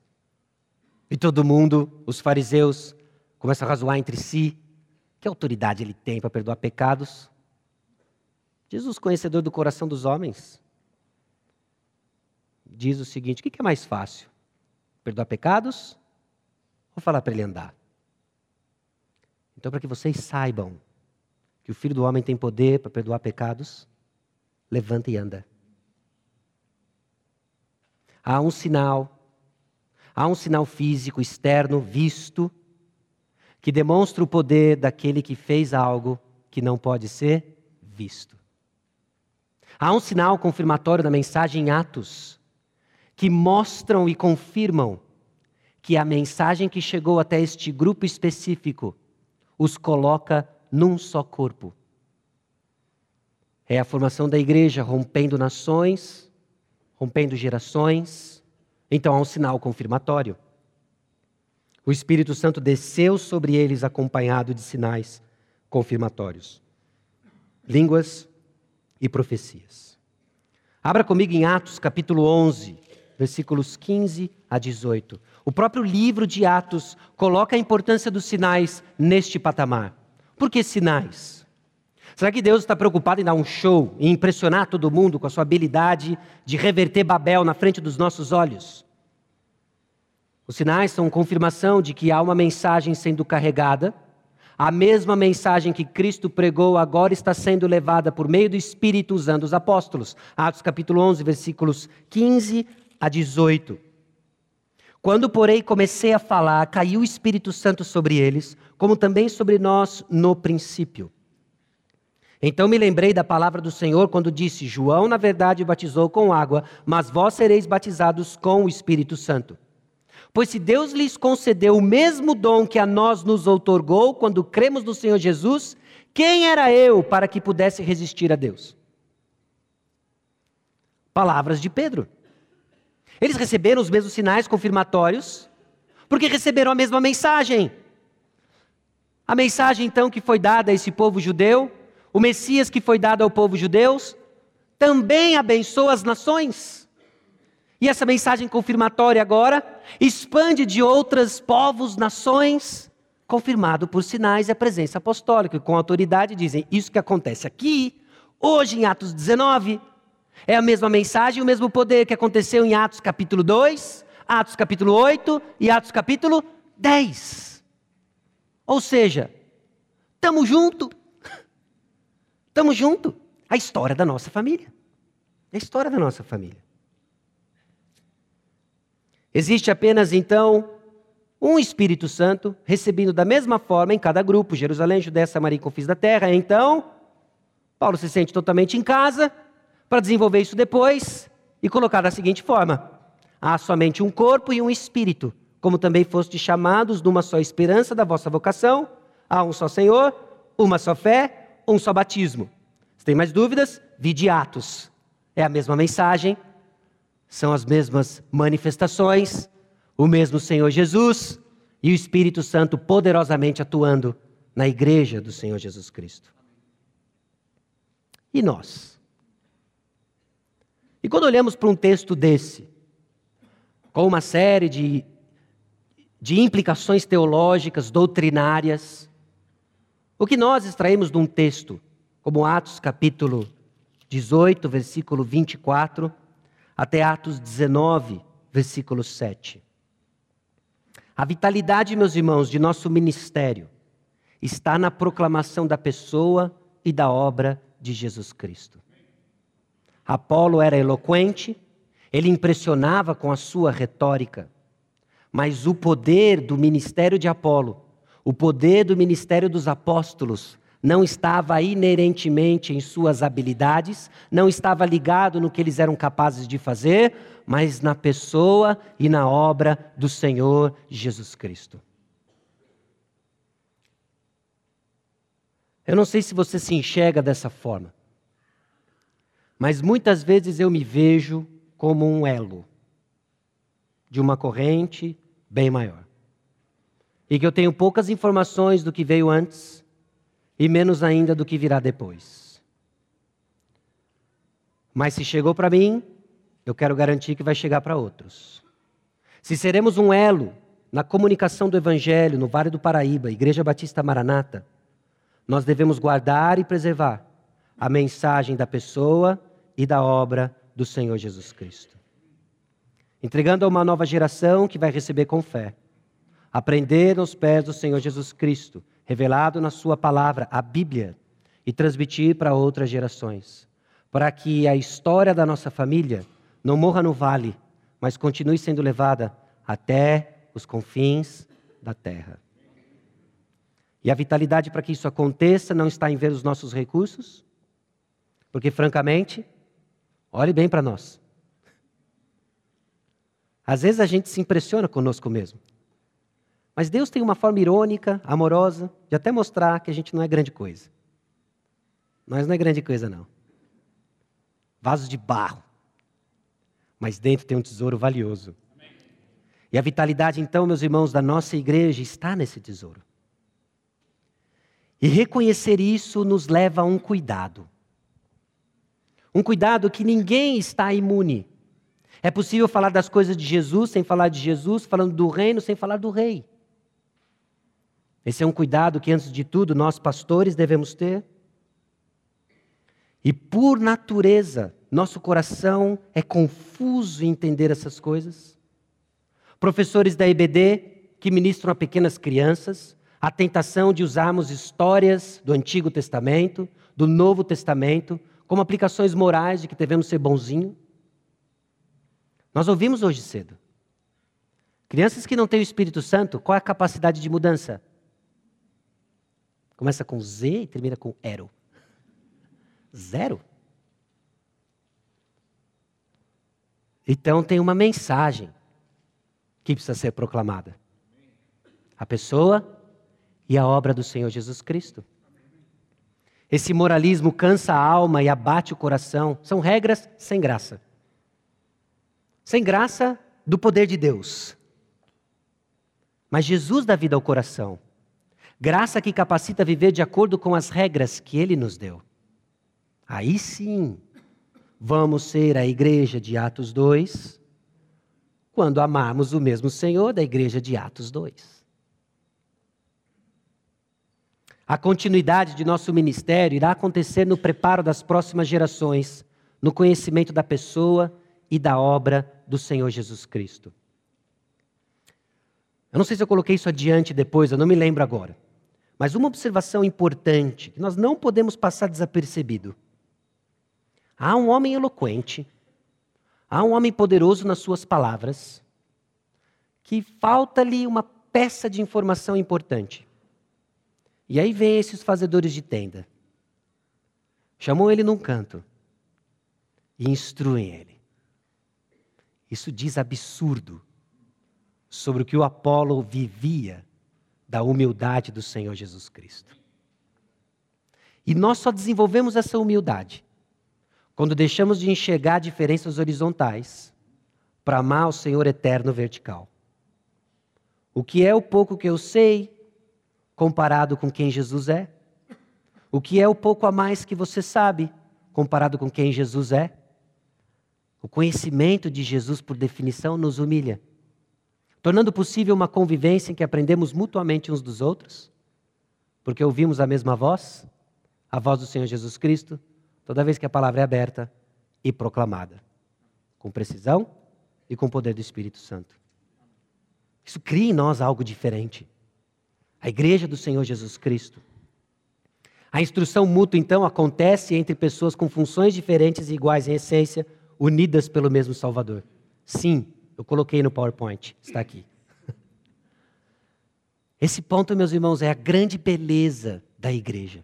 E todo mundo, os fariseus, começam a razoar entre si. Que autoridade ele tem para perdoar pecados? Jesus, conhecedor do coração dos homens, diz o seguinte: o que é mais fácil? Perdoar pecados ou falar para ele andar? Então, para que vocês saibam que o Filho do Homem tem poder para perdoar pecados, levanta e anda. Há um sinal, há um sinal físico externo visto que demonstra o poder daquele que fez algo que não pode ser visto. Há um sinal confirmatório da mensagem em Atos que mostram e confirmam que a mensagem que chegou até este grupo específico os coloca num só corpo. É a formação da igreja rompendo nações, rompendo gerações. Então há um sinal confirmatório. O Espírito Santo desceu sobre eles acompanhado de sinais confirmatórios. Línguas e profecias. Abra comigo em Atos capítulo 11, versículos 15 a 18. O próprio livro de Atos coloca a importância dos sinais neste patamar. Por que sinais? Será que Deus está preocupado em dar um show e impressionar todo mundo com a sua habilidade de reverter Babel na frente dos nossos olhos? Os sinais são confirmação de que há uma mensagem sendo carregada. A mesma mensagem que Cristo pregou agora está sendo levada por meio do Espírito usando os apóstolos. Atos capítulo 11, versículos 15 a 18. Quando, porém, comecei a falar, caiu o Espírito Santo sobre eles, como também sobre nós no princípio. Então me lembrei da palavra do Senhor quando disse: João, na verdade, batizou com água, mas vós sereis batizados com o Espírito Santo. Pois se Deus lhes concedeu o mesmo dom que a nós nos outorgou quando cremos no Senhor Jesus, quem era eu para que pudesse resistir a Deus? Palavras de Pedro. Eles receberam os mesmos sinais confirmatórios, porque receberam a mesma mensagem. A mensagem, então, que foi dada a esse povo judeu o Messias que foi dado ao povo judeu, também abençoa as nações. E essa mensagem confirmatória agora expande de outros povos, nações, confirmado por sinais e a presença apostólica, com autoridade dizem: isso que acontece aqui, hoje em Atos 19, é a mesma mensagem, o mesmo poder que aconteceu em Atos capítulo 2, Atos capítulo 8 e Atos capítulo 10. Ou seja, estamos juntos. Estamos juntos. A história da nossa família. A história da nossa família. Existe apenas, então, um Espírito Santo, recebido da mesma forma em cada grupo, Jerusalém, Judéia, Samaria e Confins da Terra. Então, Paulo se sente totalmente em casa para desenvolver isso depois e colocar da seguinte forma: há somente um corpo e um espírito, como também foste chamados numa só esperança da vossa vocação, há um só Senhor, uma só fé, um só batismo. Se tem mais dúvidas, vide Atos. É a mesma mensagem, são as mesmas manifestações, o mesmo Senhor Jesus e o Espírito Santo poderosamente atuando na igreja do Senhor Jesus Cristo. E nós? E quando olhamos para um texto desse, com uma série de, de implicações teológicas, doutrinárias, o que nós extraímos de um texto, como Atos capítulo 18, versículo 24, até Atos 19, versículo 7. A vitalidade, meus irmãos, de nosso ministério está na proclamação da pessoa e da obra de Jesus Cristo. Apolo era eloquente, ele impressionava com a sua retórica, mas o poder do ministério de Apolo o poder do ministério dos apóstolos não estava inerentemente em suas habilidades, não estava ligado no que eles eram capazes de fazer, mas na pessoa e na obra do Senhor Jesus Cristo. Eu não sei se você se enxerga dessa forma, mas muitas vezes eu me vejo como um elo de uma corrente bem maior e que eu tenho poucas informações do que veio antes e menos ainda do que virá depois. Mas se chegou para mim, eu quero garantir que vai chegar para outros. Se seremos um elo na comunicação do Evangelho no Vale do Paraíba, Igreja Batista Maranata, nós devemos guardar e preservar a mensagem da pessoa e da obra do Senhor Jesus Cristo. Entregando a uma nova geração que vai receber com fé. Aprender nos pés do Senhor Jesus Cristo, revelado na Sua palavra, a Bíblia, e transmitir para outras gerações. Para que a história da nossa família não morra no vale, mas continue sendo levada até os confins da terra. E a vitalidade para que isso aconteça não está em ver os nossos recursos, porque, francamente, olhe bem para nós. Às vezes a gente se impressiona conosco mesmo. Mas Deus tem uma forma irônica, amorosa, de até mostrar que a gente não é grande coisa. Nós não é grande coisa, não. Vasos de barro. Mas dentro tem um tesouro valioso. E a vitalidade, então, meus irmãos, da nossa igreja está nesse tesouro. E reconhecer isso nos leva a um cuidado. Um cuidado que ninguém está imune. É possível falar das coisas de Jesus sem falar de Jesus, falando do reino sem falar do rei. Esse é um cuidado que, antes de tudo, nós pastores devemos ter. E por natureza, nosso coração é confuso em entender essas coisas. Professores da IBD que ministram a pequenas crianças, a tentação de usarmos histórias do Antigo Testamento, do Novo Testamento, como aplicações morais de que devemos ser bonzinho. Nós ouvimos hoje cedo. Crianças que não têm o Espírito Santo, qual é a capacidade de mudança? Começa com Z e termina com ero. Zero. Então tem uma mensagem que precisa ser proclamada. A pessoa e a obra do Senhor Jesus Cristo. Esse moralismo cansa a alma e abate o coração. São regras sem graça. Sem graça do poder de Deus. Mas Jesus dá vida ao coração. Graça que capacita a viver de acordo com as regras que ele nos deu. Aí sim, vamos ser a igreja de Atos 2, quando amarmos o mesmo Senhor da igreja de Atos 2. A continuidade de nosso ministério irá acontecer no preparo das próximas gerações, no conhecimento da pessoa e da obra do Senhor Jesus Cristo. Eu não sei se eu coloquei isso adiante depois, eu não me lembro agora. Mas uma observação importante, que nós não podemos passar desapercebido. Há um homem eloquente, há um homem poderoso nas suas palavras, que falta-lhe uma peça de informação importante. E aí vem esses fazedores de tenda. Chamou ele num canto e instruem ele. Isso diz absurdo sobre o que o Apolo vivia da humildade do Senhor Jesus Cristo. E nós só desenvolvemos essa humildade quando deixamos de enxergar diferenças horizontais para amar o Senhor eterno vertical. O que é o pouco que eu sei, comparado com quem Jesus é? O que é o pouco a mais que você sabe comparado com quem Jesus é? O conhecimento de Jesus, por definição, nos humilha, tornando possível uma convivência em que aprendemos mutuamente uns dos outros, porque ouvimos a mesma voz, a voz do Senhor Jesus Cristo, toda vez que a palavra é aberta e proclamada, com precisão e com o poder do Espírito Santo. Isso cria em nós algo diferente a igreja do Senhor Jesus Cristo. A instrução mútua, então, acontece entre pessoas com funções diferentes e iguais em essência, unidas pelo mesmo Salvador. Sim, eu coloquei no PowerPoint, está aqui. Esse ponto, meus irmãos, é a grande beleza da igreja.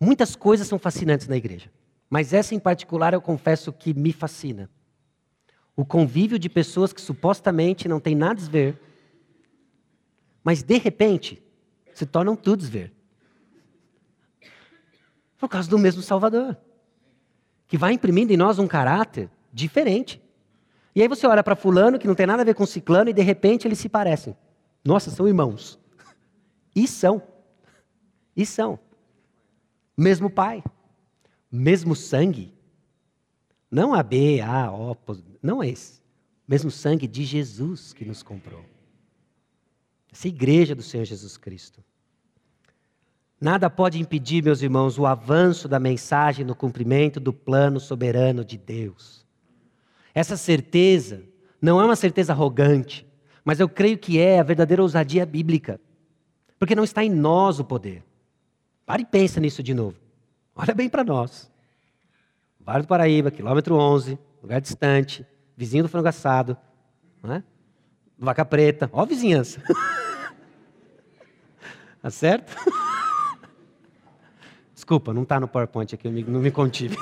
Muitas coisas são fascinantes na igreja, mas essa em particular eu confesso que me fascina. O convívio de pessoas que supostamente não têm nada a ver mas de repente se tornam todos ver. Por causa do mesmo Salvador, que vai imprimindo em nós um caráter diferente. E aí você olha para fulano que não tem nada a ver com ciclano e de repente eles se parecem. Nossa, são irmãos. E são. E são. Mesmo pai. Mesmo sangue. Não a B, A, O, não é esse. Mesmo sangue de Jesus que nos comprou. Essa igreja do Senhor Jesus Cristo. Nada pode impedir, meus irmãos, o avanço da mensagem no cumprimento do plano soberano de Deus. Essa certeza não é uma certeza arrogante, mas eu creio que é a verdadeira ousadia bíblica. Porque não está em nós o poder. Pare e pensa nisso de novo. Olha bem para nós. Vale do Paraíba, quilômetro 11, lugar distante, vizinho do frango assado, não é? Vaca preta, ó a vizinhança. tá certo? Desculpa, não está no PowerPoint aqui, não me contive.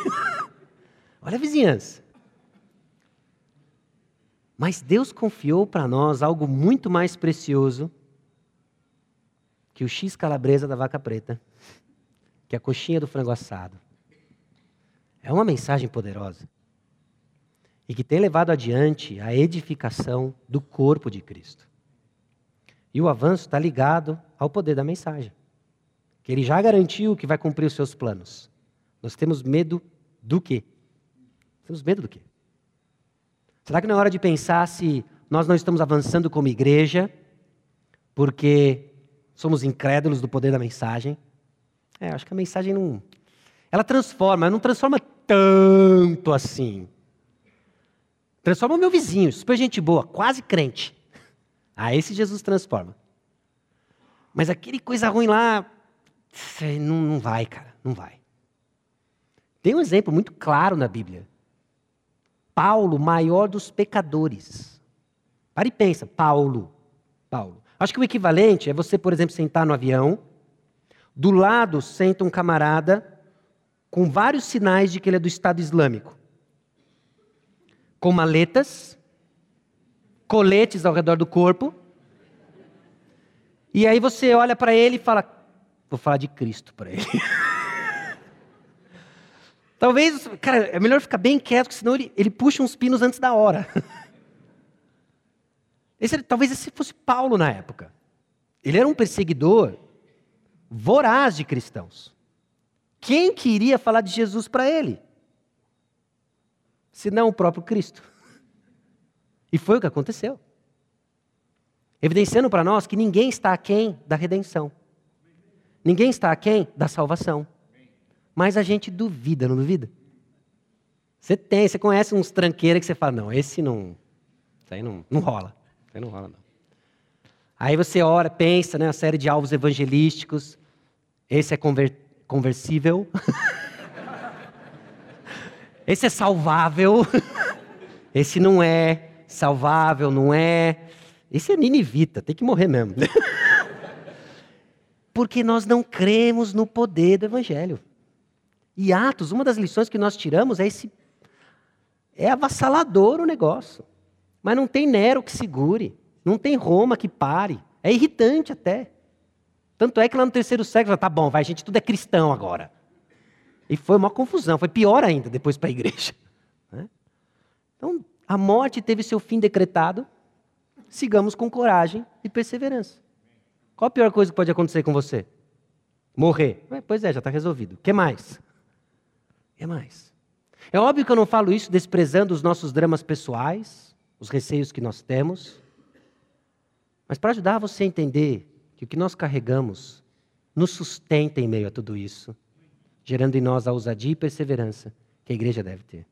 Olha a vizinhança. Mas Deus confiou para nós algo muito mais precioso que o X calabresa da vaca preta, que é a coxinha do frango assado. É uma mensagem poderosa e que tem levado adiante a edificação do corpo de Cristo. E o avanço está ligado ao poder da mensagem, que ele já garantiu que vai cumprir os seus planos. Nós temos medo do quê? Temos medo do quê? Será que não é hora de pensar se nós não estamos avançando como igreja porque somos incrédulos do poder da mensagem? É, acho que a mensagem não. Ela transforma, não transforma tanto assim. Transforma o meu vizinho, super gente boa, quase crente. Ah, esse Jesus transforma. Mas aquele coisa ruim lá, não, não vai, cara, não vai. Tem um exemplo muito claro na Bíblia. Paulo, maior dos pecadores. Para e pensa, Paulo. Paulo. Acho que o equivalente é você, por exemplo, sentar no avião, do lado senta um camarada com vários sinais de que ele é do Estado Islâmico. Com maletas, coletes ao redor do corpo. E aí você olha para ele e fala: Vou falar de Cristo para ele. Talvez, cara, é melhor ficar bem quieto, porque senão ele, ele puxa uns pinos antes da hora. Esse, talvez esse fosse Paulo na época. Ele era um perseguidor voraz de cristãos. Quem queria falar de Jesus para ele? Se não o próprio Cristo. E foi o que aconteceu. Evidenciando para nós que ninguém está aquém da redenção. Ninguém está aquém da salvação. Mas a gente duvida, não duvida? Você tem, você conhece uns tranqueiros que você fala, não, esse não, isso aí não, não rola. Isso aí não rola, não. Aí você ora, pensa, né, uma série de alvos evangelísticos. Esse é convertido conversível. Esse é salvável. Esse não é salvável, não é. Esse é ninivita, tem que morrer mesmo. Porque nós não cremos no poder do evangelho. E Atos, uma das lições que nós tiramos é esse é avassalador o negócio. Mas não tem Nero que segure, não tem Roma que pare. É irritante até. Tanto é que lá no terceiro século, tá bom, vai, gente, tudo é cristão agora. E foi uma confusão, foi pior ainda depois para a igreja. Né? Então, a morte teve seu fim decretado, sigamos com coragem e perseverança. Qual a pior coisa que pode acontecer com você? Morrer. Pois é, já está resolvido. O que mais? O que mais? É óbvio que eu não falo isso desprezando os nossos dramas pessoais, os receios que nós temos, mas para ajudar você a entender que o que nós carregamos nos sustenta em meio a tudo isso, gerando em nós a ousadia e perseverança que a igreja deve ter.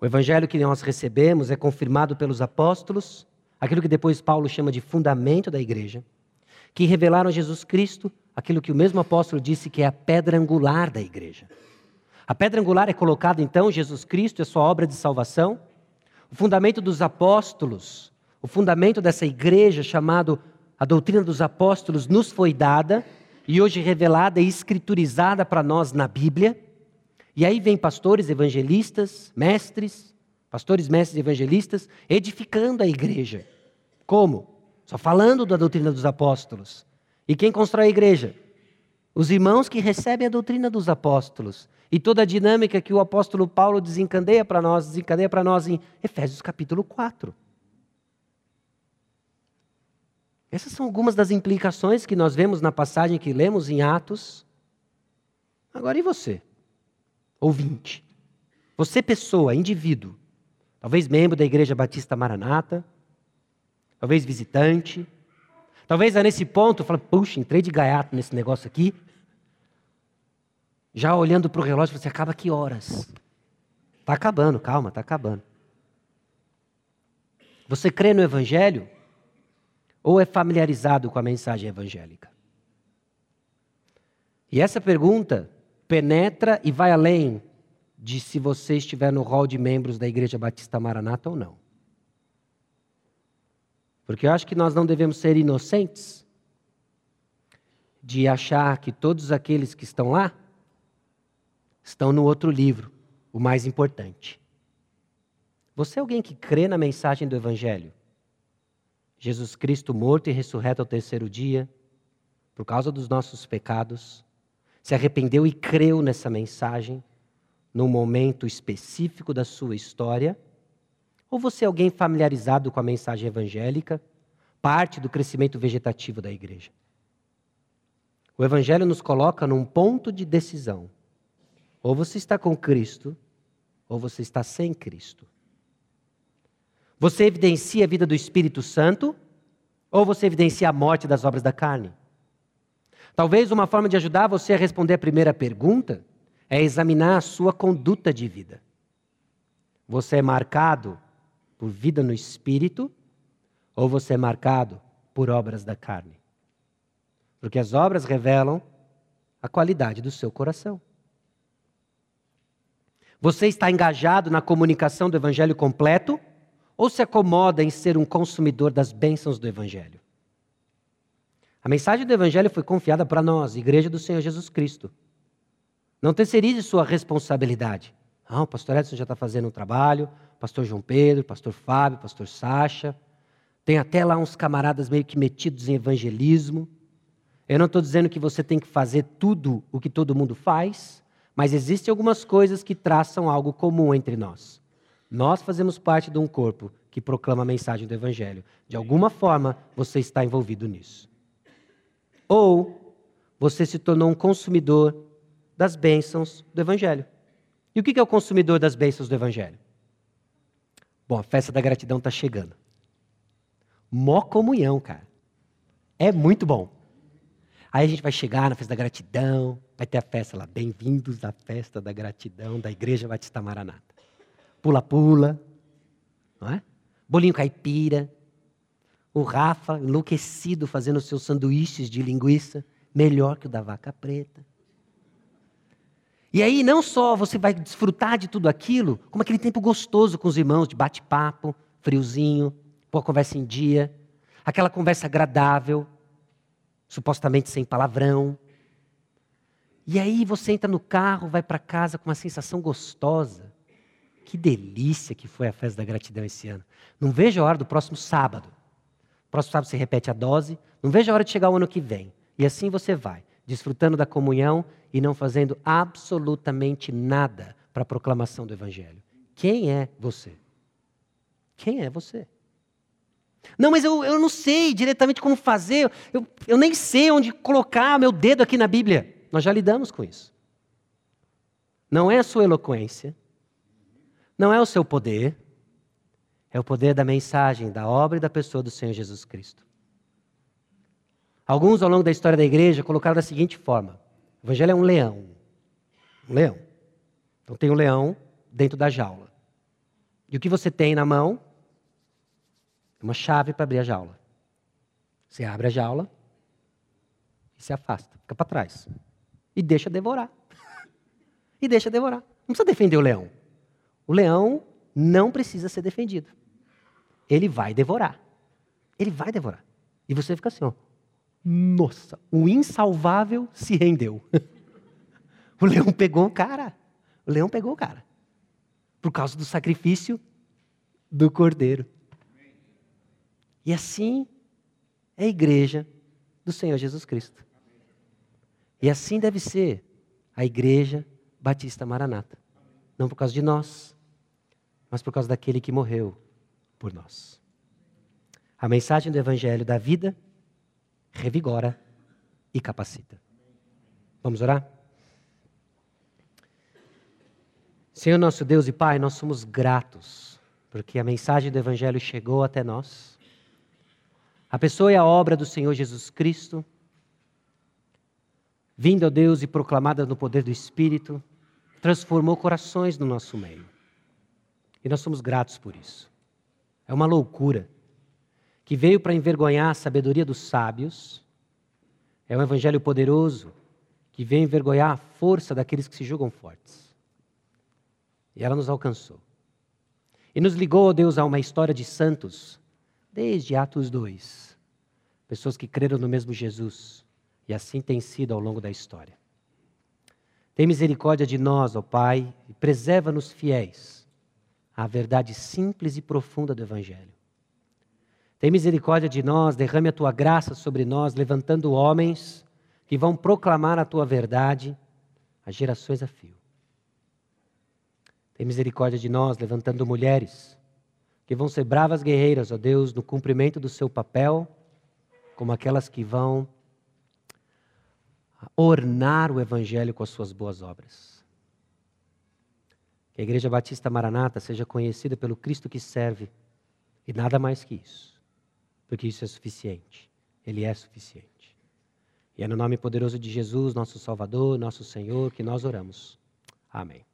O evangelho que nós recebemos é confirmado pelos apóstolos, aquilo que depois Paulo chama de fundamento da igreja, que revelaram a Jesus Cristo, aquilo que o mesmo apóstolo disse que é a pedra angular da igreja. A pedra angular é colocada então Jesus Cristo e a sua obra de salvação. O fundamento dos apóstolos, o fundamento dessa igreja chamado a doutrina dos apóstolos nos foi dada e hoje revelada e escriturizada para nós na Bíblia. E aí vem pastores, evangelistas, mestres, pastores, mestres evangelistas, edificando a igreja. Como? Só falando da doutrina dos apóstolos. E quem constrói a igreja? Os irmãos que recebem a doutrina dos apóstolos. E toda a dinâmica que o apóstolo Paulo desencadeia para nós, desencadeia para nós em Efésios capítulo 4. Essas são algumas das implicações que nós vemos na passagem que lemos em Atos. Agora, e você? Ouvinte. Você, pessoa, indivíduo, talvez membro da Igreja Batista Maranata, talvez visitante, Talvez é nesse ponto, fala, puxa, entrei de gaiato nesse negócio aqui. Já olhando para o relógio, você acaba que horas? Está acabando, calma, está acabando. Você crê no Evangelho? Ou é familiarizado com a mensagem evangélica? E essa pergunta penetra e vai além de se você estiver no hall de membros da Igreja Batista Maranata ou não. Porque eu acho que nós não devemos ser inocentes de achar que todos aqueles que estão lá estão no outro livro, o mais importante. Você é alguém que crê na mensagem do Evangelho? Jesus Cristo morto e ressurreto ao terceiro dia, por causa dos nossos pecados, se arrependeu e creu nessa mensagem num momento específico da sua história? Ou você é alguém familiarizado com a mensagem evangélica, parte do crescimento vegetativo da igreja? O Evangelho nos coloca num ponto de decisão. Ou você está com Cristo, ou você está sem Cristo. Você evidencia a vida do Espírito Santo, ou você evidencia a morte das obras da carne? Talvez uma forma de ajudar você a responder a primeira pergunta é examinar a sua conduta de vida. Você é marcado por vida no espírito ou você é marcado por obras da carne? Porque as obras revelam a qualidade do seu coração. Você está engajado na comunicação do evangelho completo ou se acomoda em ser um consumidor das bênçãos do evangelho? A mensagem do Evangelho foi confiada para nós, Igreja do Senhor Jesus Cristo. Não terceirize sua responsabilidade. Ah, o pastor Edson já está fazendo um trabalho, pastor João Pedro, pastor Fábio, pastor Sacha. Tem até lá uns camaradas meio que metidos em evangelismo. Eu não estou dizendo que você tem que fazer tudo o que todo mundo faz, mas existem algumas coisas que traçam algo comum entre nós. Nós fazemos parte de um corpo que proclama a mensagem do Evangelho. De alguma forma, você está envolvido nisso. Ou você se tornou um consumidor das bênçãos do Evangelho. E o que é o consumidor das bênçãos do Evangelho? Bom, a festa da gratidão está chegando. Mó comunhão, cara. É muito bom. Aí a gente vai chegar na festa da gratidão, vai ter a festa lá. Bem-vindos à festa da gratidão da Igreja Batista Maranata. Pula-pula, não é? Bolinho caipira, o Rafa, enlouquecido, fazendo seus sanduíches de linguiça, melhor que o da vaca preta. E aí, não só você vai desfrutar de tudo aquilo, como aquele tempo gostoso com os irmãos, de bate-papo, friozinho, pôr a conversa em dia, aquela conversa agradável, supostamente sem palavrão. E aí você entra no carro, vai para casa com uma sensação gostosa. Que delícia que foi a festa da gratidão esse ano. Não vejo a hora do próximo sábado. Próximo sábado você repete a dose. Não veja a hora de chegar o ano que vem. E assim você vai, desfrutando da comunhão e não fazendo absolutamente nada para a proclamação do Evangelho. Quem é você? Quem é você? Não, mas eu, eu não sei diretamente como fazer, eu, eu nem sei onde colocar meu dedo aqui na Bíblia. Nós já lidamos com isso. Não é a sua eloquência, não é o seu poder, é o poder da mensagem, da obra e da pessoa do Senhor Jesus Cristo. Alguns, ao longo da história da igreja, colocaram da seguinte forma: o Evangelho é um leão. Um leão. Então tem um leão dentro da jaula. E o que você tem na mão é uma chave para abrir a jaula. Você abre a jaula e se afasta, fica para trás. E deixa devorar. e deixa devorar. Não precisa defender o leão. O leão não precisa ser defendido ele vai devorar. Ele vai devorar. E você fica assim, ó. Nossa, o insalvável se rendeu. o leão pegou o cara. O leão pegou o cara. Por causa do sacrifício do cordeiro. E assim é a igreja do Senhor Jesus Cristo. E assim deve ser a igreja Batista Maranata. Não por causa de nós, mas por causa daquele que morreu por nós. A mensagem do Evangelho da vida revigora e capacita. Vamos orar? Senhor nosso Deus e Pai, nós somos gratos porque a mensagem do Evangelho chegou até nós. A pessoa e a obra do Senhor Jesus Cristo, vindo a Deus e proclamada no poder do Espírito, transformou corações no nosso meio. E nós somos gratos por isso. É uma loucura que veio para envergonhar a sabedoria dos sábios. É um evangelho poderoso que veio envergonhar a força daqueles que se julgam fortes. E ela nos alcançou. E nos ligou, ó Deus, a uma história de santos, desde Atos 2. Pessoas que creram no mesmo Jesus. E assim tem sido ao longo da história. Tem misericórdia de nós, ó Pai, e preserva-nos fiéis à verdade simples e profunda do Evangelho. Tem misericórdia de nós, derrame a tua graça sobre nós, levantando homens que vão proclamar a tua verdade a gerações a fio. Tem misericórdia de nós, levantando mulheres que vão ser bravas guerreiras, ó Deus, no cumprimento do seu papel, como aquelas que vão ornar o Evangelho com as suas boas obras. Que a Igreja Batista Maranata seja conhecida pelo Cristo que serve e nada mais que isso, porque isso é suficiente. Ele é suficiente. E é no nome poderoso de Jesus, nosso Salvador, nosso Senhor, que nós oramos. Amém.